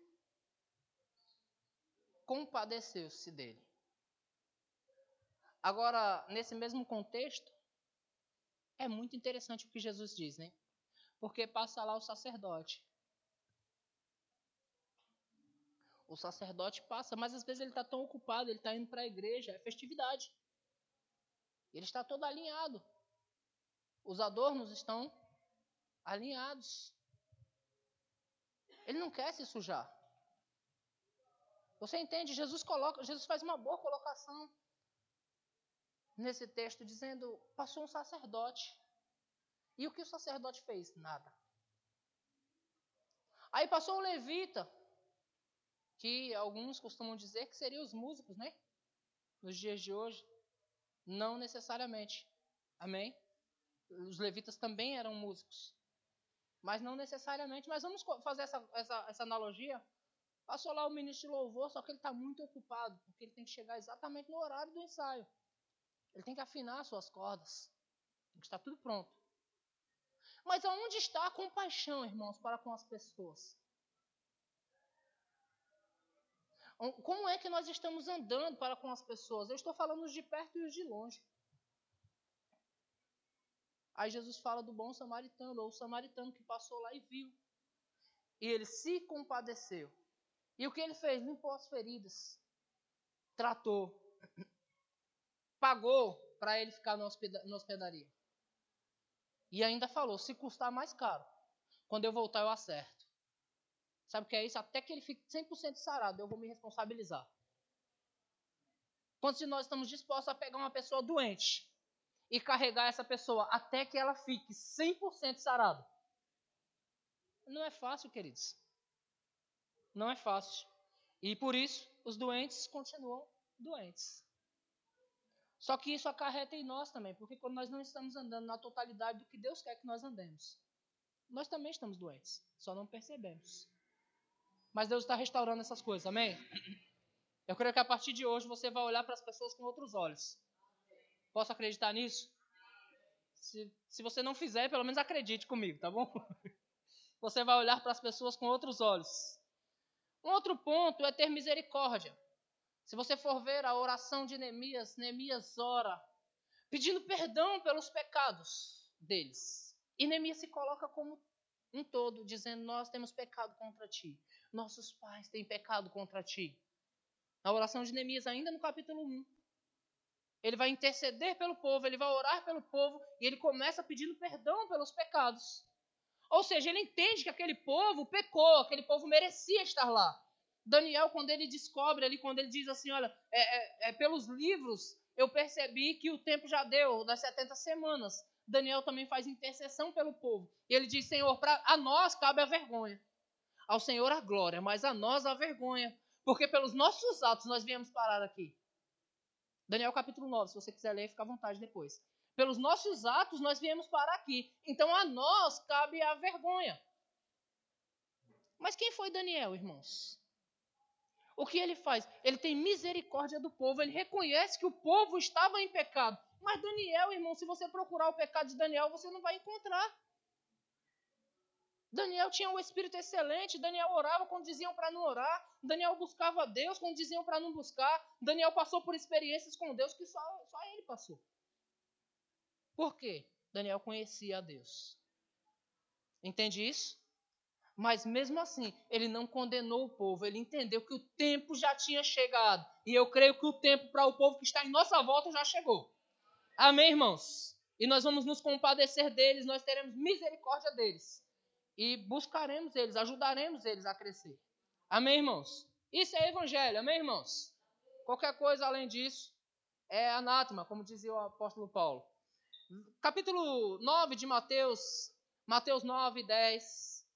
compadeceu-se dele. Agora, nesse mesmo contexto, é muito interessante o que Jesus diz, né? porque passa lá o sacerdote. O sacerdote passa, mas às vezes ele está tão ocupado, ele está indo para a igreja, é festividade. Ele está todo alinhado. Os adornos estão alinhados. Ele não quer se sujar. Você entende? Jesus coloca, Jesus faz uma boa colocação nesse texto dizendo: passou um sacerdote. E o que o sacerdote fez? Nada. Aí passou o levita, que alguns costumam dizer que seriam os músicos, né? Nos dias de hoje. Não necessariamente. Amém? Os levitas também eram músicos. Mas não necessariamente. Mas vamos fazer essa, essa, essa analogia. Passou lá o ministro de louvor, só que ele está muito ocupado, porque ele tem que chegar exatamente no horário do ensaio. Ele tem que afinar suas cordas. Tem que estar tudo pronto. Mas aonde está a compaixão, irmãos, para com as pessoas? Como é que nós estamos andando para com as pessoas? Eu estou falando os de perto e os de longe. Aí Jesus fala do bom samaritano, ou o samaritano que passou lá e viu. E ele se compadeceu. E o que ele fez? Limpou as feridas. Tratou. pagou para ele ficar na hospedaria. E ainda falou: se custar mais caro, quando eu voltar eu acerto. Sabe o que é isso? Até que ele fique 100% sarado, eu vou me responsabilizar. Quantos de nós estamos dispostos a pegar uma pessoa doente e carregar essa pessoa até que ela fique 100% sarada? Não é fácil, queridos. Não é fácil. E por isso, os doentes continuam doentes. Só que isso acarreta em nós também, porque quando nós não estamos andando na totalidade do que Deus quer que nós andemos, nós também estamos doentes, só não percebemos. Mas Deus está restaurando essas coisas, amém? Eu creio que a partir de hoje você vai olhar para as pessoas com outros olhos. Posso acreditar nisso? Se, se você não fizer, pelo menos acredite comigo, tá bom? Você vai olhar para as pessoas com outros olhos. Um outro ponto é ter misericórdia. Se você for ver a oração de Neemias, Neemias ora pedindo perdão pelos pecados deles. E Neemias se coloca como um todo, dizendo: Nós temos pecado contra ti. Nossos pais têm pecado contra ti. Na oração de Neemias, ainda no capítulo 1. Ele vai interceder pelo povo, ele vai orar pelo povo e ele começa pedindo perdão pelos pecados. Ou seja, ele entende que aquele povo pecou, aquele povo merecia estar lá. Daniel, quando ele descobre ali, quando ele diz assim: Olha, é, é, é, pelos livros eu percebi que o tempo já deu, das 70 semanas. Daniel também faz intercessão pelo povo. E ele diz: Senhor, pra, a nós cabe a vergonha. Ao Senhor a glória, mas a nós a vergonha. Porque pelos nossos atos nós viemos parar aqui. Daniel capítulo 9, se você quiser ler, fica à vontade depois. Pelos nossos atos nós viemos parar aqui. Então a nós cabe a vergonha. Mas quem foi Daniel, irmãos? o que ele faz? Ele tem misericórdia do povo, ele reconhece que o povo estava em pecado. Mas Daniel, irmão, se você procurar o pecado de Daniel, você não vai encontrar. Daniel tinha um espírito excelente, Daniel orava quando diziam para não orar, Daniel buscava Deus quando diziam para não buscar, Daniel passou por experiências com Deus que só, só ele passou. Por quê? Daniel conhecia a Deus. Entende isso? Mas mesmo assim, ele não condenou o povo, ele entendeu que o tempo já tinha chegado. E eu creio que o tempo para o povo que está em nossa volta já chegou. Amém, irmãos? E nós vamos nos compadecer deles, nós teremos misericórdia deles. E buscaremos eles, ajudaremos eles a crescer. Amém, irmãos? Isso é evangelho, amém, irmãos? Qualquer coisa além disso é anátema, como dizia o apóstolo Paulo. Capítulo 9 de Mateus, Mateus 9, 10.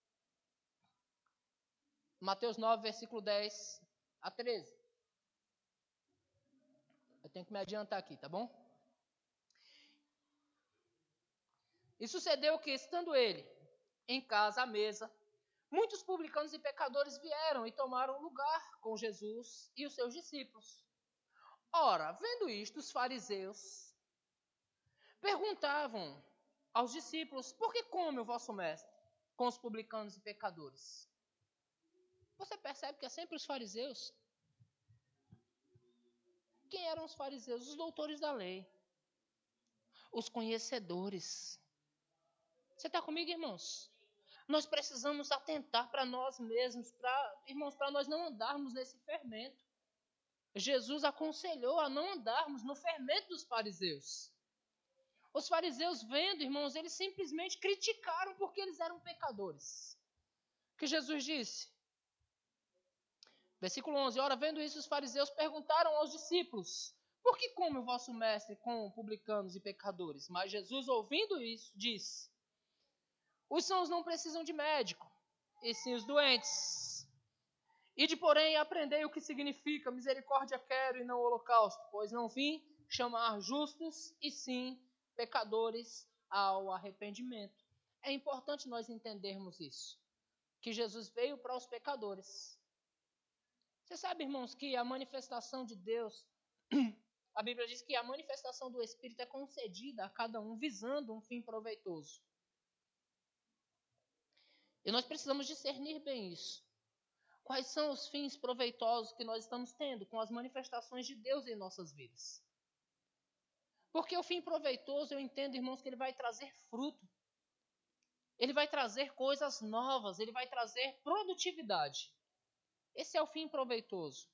Mateus 9, versículo 10 a 13. Eu tenho que me adiantar aqui, tá bom? E sucedeu que, estando ele em casa à mesa, muitos publicanos e pecadores vieram e tomaram lugar com Jesus e os seus discípulos. Ora, vendo isto, os fariseus perguntavam aos discípulos: Por que come o vosso mestre com os publicanos e pecadores? Você percebe que é sempre os fariseus? Quem eram os fariseus? Os doutores da lei. Os conhecedores. Você está comigo, irmãos? Nós precisamos atentar para nós mesmos, para irmãos, para nós não andarmos nesse fermento. Jesus aconselhou a não andarmos no fermento dos fariseus. Os fariseus, vendo, irmãos, eles simplesmente criticaram porque eles eram pecadores. O que Jesus disse? Versículo 11: Ora, vendo isso, os fariseus perguntaram aos discípulos: Por que come o vosso mestre com publicanos e pecadores? Mas Jesus, ouvindo isso, disse: Os sãos não precisam de médico, e sim os doentes. E de porém aprendei o que significa misericórdia quero e não holocausto, pois não vim chamar justos e sim pecadores ao arrependimento. É importante nós entendermos isso, que Jesus veio para os pecadores você sabe, irmãos, que a manifestação de Deus, a Bíblia diz que a manifestação do Espírito é concedida a cada um visando um fim proveitoso. E nós precisamos discernir bem isso. Quais são os fins proveitosos que nós estamos tendo com as manifestações de Deus em nossas vidas? Porque o fim proveitoso, eu entendo, irmãos, que ele vai trazer fruto. Ele vai trazer coisas novas, ele vai trazer produtividade. Esse é o fim proveitoso.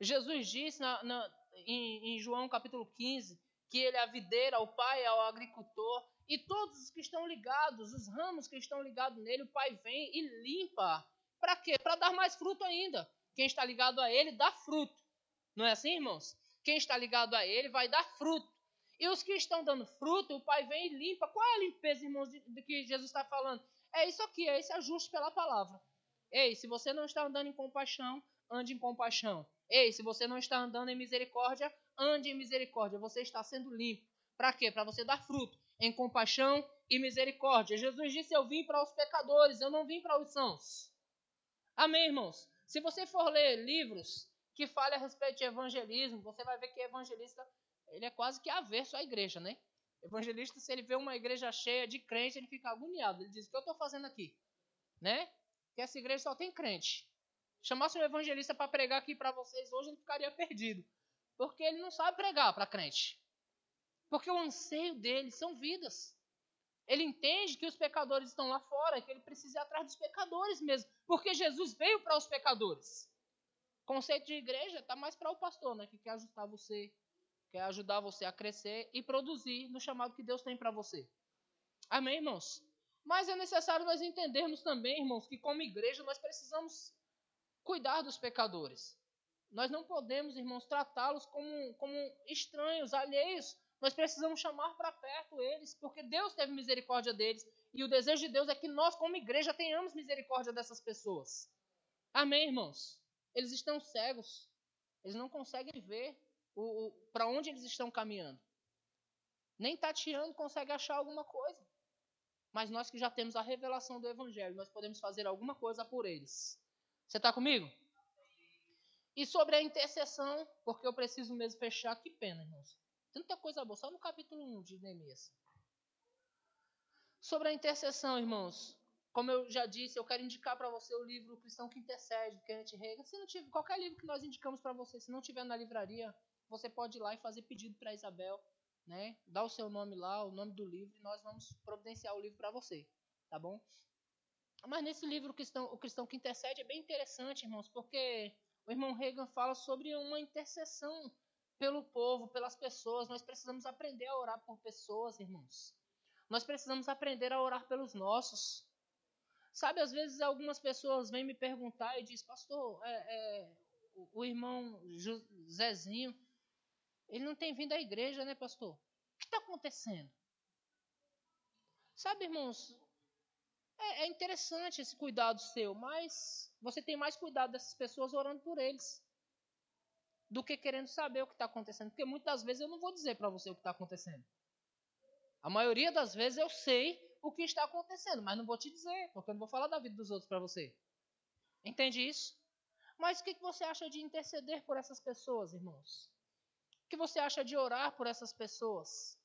Jesus disse na, na, em, em João capítulo 15 que ele é a videira, o pai é o agricultor, e todos os que estão ligados, os ramos que estão ligados nele, o pai vem e limpa. Para quê? Para dar mais fruto ainda. Quem está ligado a ele dá fruto. Não é assim, irmãos? Quem está ligado a ele vai dar fruto. E os que estão dando fruto, o pai vem e limpa. Qual é a limpeza, irmãos, de, de que Jesus está falando? É isso aqui, é esse ajuste pela palavra. Ei, se você não está andando em compaixão, ande em compaixão. Ei, se você não está andando em misericórdia, ande em misericórdia. Você está sendo limpo. Para quê? Para você dar fruto em compaixão e misericórdia. Jesus disse: Eu vim para os pecadores, eu não vim para os sãos. Amém, irmãos? Se você for ler livros que falem a respeito de evangelismo, você vai ver que evangelista ele é quase que averso à igreja, né? Evangelista, se ele vê uma igreja cheia de crente, ele fica agoniado. Ele diz: O que eu estou fazendo aqui? Né? Que essa igreja só tem crente. Chamasse um evangelista para pregar aqui para vocês hoje, ele ficaria perdido. Porque ele não sabe pregar para crente. Porque o anseio dele são vidas. Ele entende que os pecadores estão lá fora, que ele precisa ir atrás dos pecadores mesmo. Porque Jesus veio para os pecadores. O conceito de igreja está mais para o pastor, né? Que quer ajustar você, quer ajudar você a crescer e produzir no chamado que Deus tem para você. Amém, irmãos? Mas é necessário nós entendermos também, irmãos, que como igreja nós precisamos cuidar dos pecadores. Nós não podemos, irmãos, tratá-los como, como estranhos, alheios. Nós precisamos chamar para perto eles, porque Deus teve misericórdia deles. E o desejo de Deus é que nós, como igreja, tenhamos misericórdia dessas pessoas. Amém, irmãos? Eles estão cegos. Eles não conseguem ver o, o para onde eles estão caminhando. Nem tateando consegue achar alguma coisa. Mas nós que já temos a revelação do Evangelho, nós podemos fazer alguma coisa por eles. Você está comigo? E sobre a intercessão, porque eu preciso mesmo fechar, que pena, irmãos. Tanta coisa boa, só no capítulo 1 de Neemias. Sobre a intercessão, irmãos, como eu já disse, eu quero indicar para você o livro Cristão que Intercede, do Kenneth Reagan. Se não tiver, qualquer livro que nós indicamos para você, se não tiver na livraria, você pode ir lá e fazer pedido para Isabel, né? Dá o seu nome lá, o nome do livro, e nós vamos providenciar o livro para você, tá bom? Mas nesse livro, o cristão, o cristão que intercede é bem interessante, irmãos, porque o irmão Reagan fala sobre uma intercessão pelo povo, pelas pessoas. Nós precisamos aprender a orar por pessoas, irmãos. Nós precisamos aprender a orar pelos nossos. Sabe, às vezes algumas pessoas vêm me perguntar e dizem, pastor, é, é, o, irmão Zezinho, ele não tem vindo à igreja, né, pastor? O que está acontecendo? Sabe, irmãos, é, é interessante esse cuidado seu, mas você tem mais cuidado dessas pessoas orando por eles do que querendo saber o que está acontecendo. Porque muitas vezes eu não vou dizer para você o que está acontecendo. A maioria das vezes eu sei o que está acontecendo, mas não vou te dizer, porque eu não vou falar da vida dos outros para você. Entende isso? Mas o que você acha de interceder por essas pessoas, irmãos? O que você acha de orar por essas pessoas?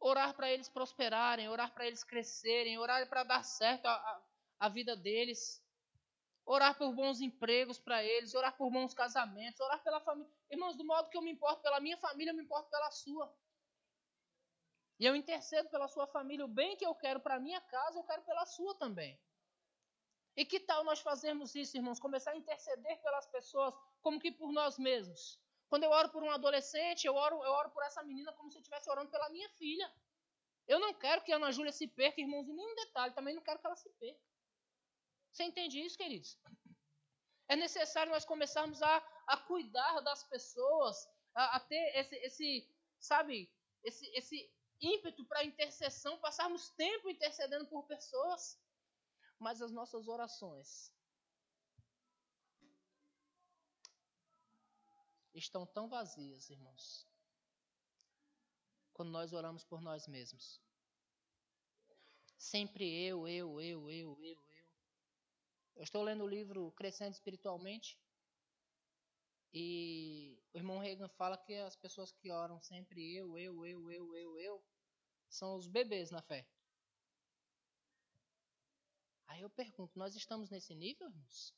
orar para eles prosperarem, orar para eles crescerem, orar para dar certo a, a, a, vida deles, orar por bons empregos para eles, orar por bons casamentos, orar pela família. Irmãos, do modo que eu me importo pela minha família, eu me importo pela sua. E eu intercedo pela sua família. O bem que eu quero para minha casa, eu quero pela sua também. E que tal nós fazermos isso, irmãos? Começar a interceder pelas pessoas como que por nós mesmos. Quando eu oro por um adolescente, eu oro, eu oro por essa menina como se eu estivesse orando pela minha filha. Eu não quero que a Ana Júlia se perca, irmãos, em nenhum detalhe. Também não quero que ela se perca. Você entende isso, queridos? É necessário nós começarmos a, a cuidar das pessoas, a, a ter esse, esse, sabe, esse, esse ímpeto para intercessão, passarmos tempo intercedendo por pessoas. Mas as nossas orações estão tão vazias, irmãos, quando nós oramos por nós mesmos. Sempre eu, eu, eu, eu, eu, eu. Estou lendo o livro Crescendo Espiritualmente e o irmão Reagan fala que as pessoas que oram sempre eu, eu, eu, eu, eu, eu, são os bebês na fé. Aí eu pergunto, nós estamos nesse nível, irmãos?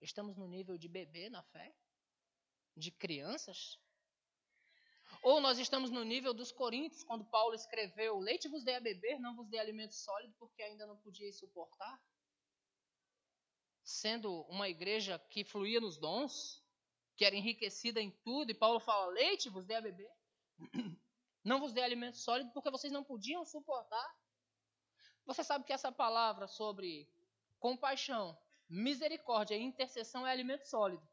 Estamos no nível de bebê na fé? de crianças? Ou nós estamos no nível dos Coríntios, quando Paulo escreveu: Leite vos dei a beber, não vos dei alimento sólido, porque ainda não podia suportar? Sendo uma igreja que fluía nos dons, que era enriquecida em tudo, e Paulo fala: leite vos dei a beber. Não vos dei alimento sólido porque vocês não podiam suportar. Você sabe que essa palavra sobre compaixão, misericórdia e intercessão é alimento sólido.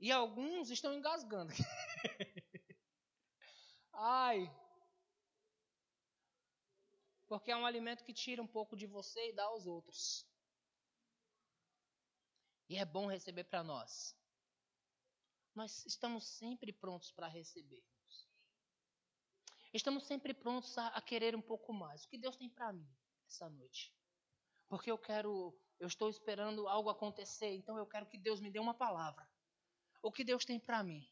E alguns estão engasgando. Ai. Porque é um alimento que tira um pouco de você e dá aos outros. E é bom receber para nós. Nós estamos sempre prontos para receber. Estamos sempre prontos a, a, querer um pouco mais. O que Deus tem para mim essa noite? Porque eu quero, eu estou esperando algo acontecer, então eu quero que Deus me dê uma palavra. O que Deus tem para mim?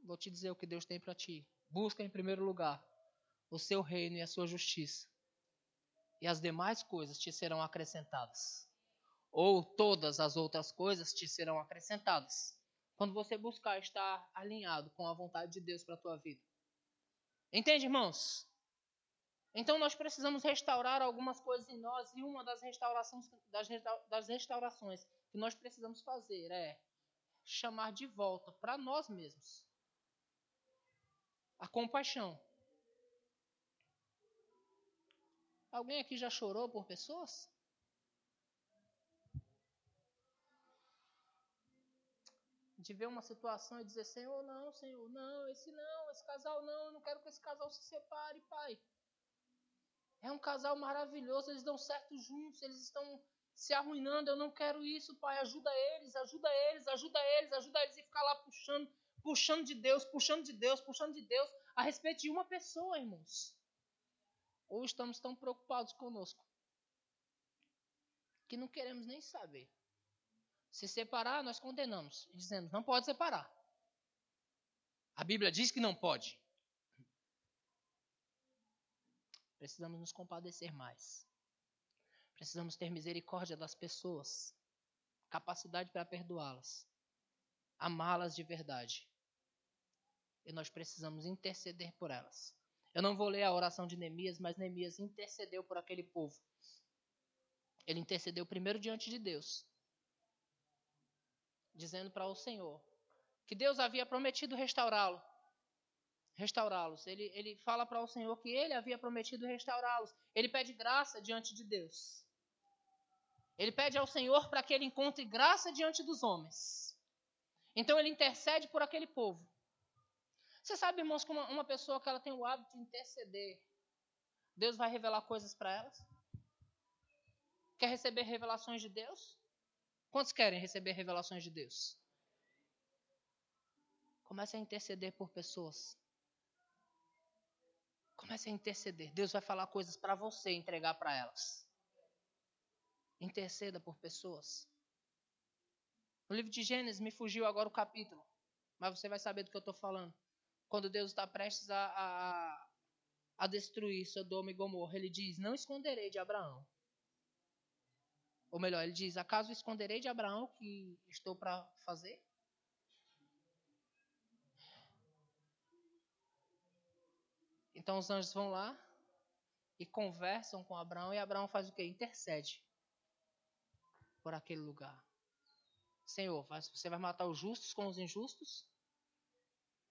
Vou te dizer o que Deus tem para ti. Busca em primeiro lugar o seu reino e a sua justiça. E as demais coisas te serão acrescentadas. Ou todas as outras coisas te serão acrescentadas. Quando você buscar estar alinhado com a vontade de Deus para a tua vida. Entende, irmãos? Então nós precisamos restaurar algumas coisas em nós e uma das restaurações das, das restaurações que nós precisamos fazer é chamar de volta para nós mesmos a compaixão. Alguém aqui já chorou por pessoas? de ver uma situação e dizer: Senhor, não, Senhor, não, esse não, esse casal não, eu não quero que esse casal se separe, Pai. É um casal maravilhoso, eles dão certo juntos, eles estão se arruinando, eu não quero isso, Pai. Ajuda eles, ajuda eles, ajuda eles, ajuda eles e ficar lá puxando, puxando de Deus, puxando de Deus, puxando de Deus a respeito de uma pessoa, irmãos. Ou estamos tão preocupados conosco que não queremos nem saber. Se separar, nós condenamos e dizemos: não pode separar. A Bíblia diz que não pode. Precisamos nos compadecer mais. Precisamos ter misericórdia das pessoas, capacidade para perdoá-las, amá-las de verdade. E nós precisamos interceder por elas. Eu não vou ler a oração de Neemias, mas Neemias intercedeu por aquele povo. Ele intercedeu primeiro diante de Deus dizendo para o Senhor que Deus havia prometido restaurá-lo. Restaurá-los. Ele, ele fala para o Senhor que ele havia prometido restaurá-los. Ele pede graça diante de Deus. Ele pede ao Senhor para que ele encontre graça diante dos homens. Então ele intercede por aquele povo. Você sabe, irmãos, que uma, uma pessoa que ela tem o hábito de interceder, Deus vai revelar coisas para elas? Quer receber revelações de Deus? Quantos querem receber revelações de Deus? Comece a interceder por pessoas. Comece a interceder. Deus vai falar coisas para você entregar para elas. Interceda por pessoas. No livro de Gênesis me fugiu agora o capítulo, mas você vai saber do que eu estou falando. Quando Deus está prestes a, a, a destruir Sodoma e Gomorra, ele diz: Não esconderei de Abraão ou melhor, ele diz: Acaso esconderei de Abraão o que estou para fazer? Então os anjos vão lá e conversam com Abraão, e Abraão faz o que? Intercede por aquele lugar. Senhor, você vai matar os justos com os injustos?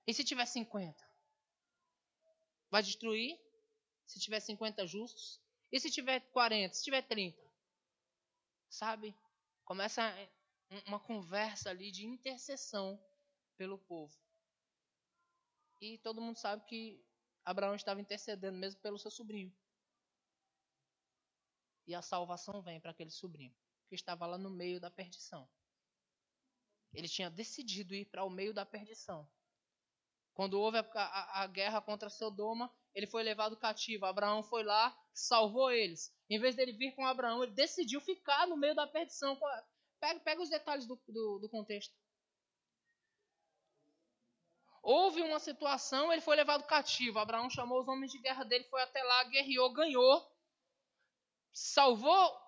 E se tiver 50? Vai destruir? Se tiver 50 justos? E se tiver 40? Se tiver 30? Sabe? Começa uma conversa ali de intercessão pelo povo. E todo mundo sabe que Abraão estava intercedendo mesmo pelo seu sobrinho. E a salvação vem para aquele sobrinho, que estava lá no meio da perdição. Ele tinha decidido ir para o meio da perdição. Quando houve a, a, a, guerra contra Sodoma, ele foi levado cativo. Abraão foi lá, salvou eles. Em vez dele vir com Abraão, ele decidiu ficar no meio da perdição. Pega, pega os detalhes do, do, do contexto. Houve uma situação, ele foi levado cativo. Abraão chamou os homens de guerra dele, foi até lá, guerreou, ganhou, salvou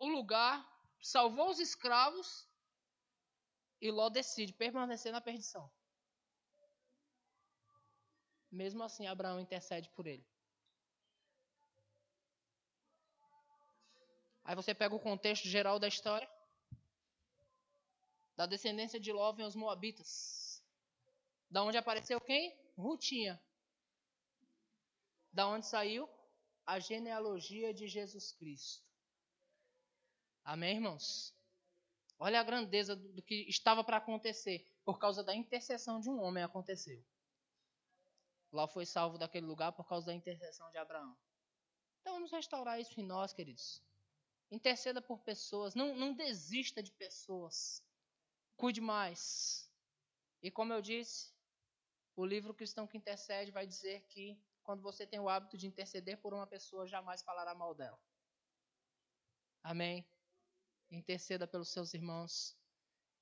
o lugar, salvou os escravos, e Ló decide permanecer na perdição. Mesmo assim, Abraão intercede por ele. Aí você pega o contexto geral da história. Da descendência de Ló vem os Moabitas. Da onde apareceu quem? Rutinha. Da onde saiu? A genealogia de Jesus Cristo. Amém, irmãos? Olha a grandeza do que estava para acontecer. Por causa da intercessão de um homem aconteceu. Ló foi salvo daquele lugar por causa da intercessão de Abraão. Então vamos restaurar isso em nós, queridos. Interceda por pessoas. Não, não desista de pessoas. Cuide mais. E como eu disse, o livro Cristão que Intercede vai dizer que quando você tem o hábito de interceder por uma pessoa, jamais falará mal dela. Amém? Interceda pelos seus irmãos.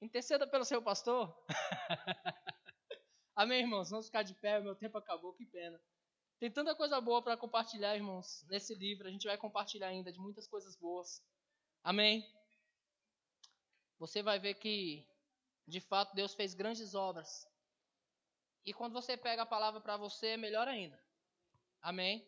Interceda pelo seu pastor. Amém, irmãos? Vamos ficar de pé, meu tempo acabou, que pena. Tem tanta coisa boa para compartilhar, irmãos, nesse livro. A gente vai compartilhar ainda de muitas coisas boas. Amém? Você vai ver que, de fato, Deus fez grandes obras. E quando você pega a palavra para você, é melhor ainda. Amém?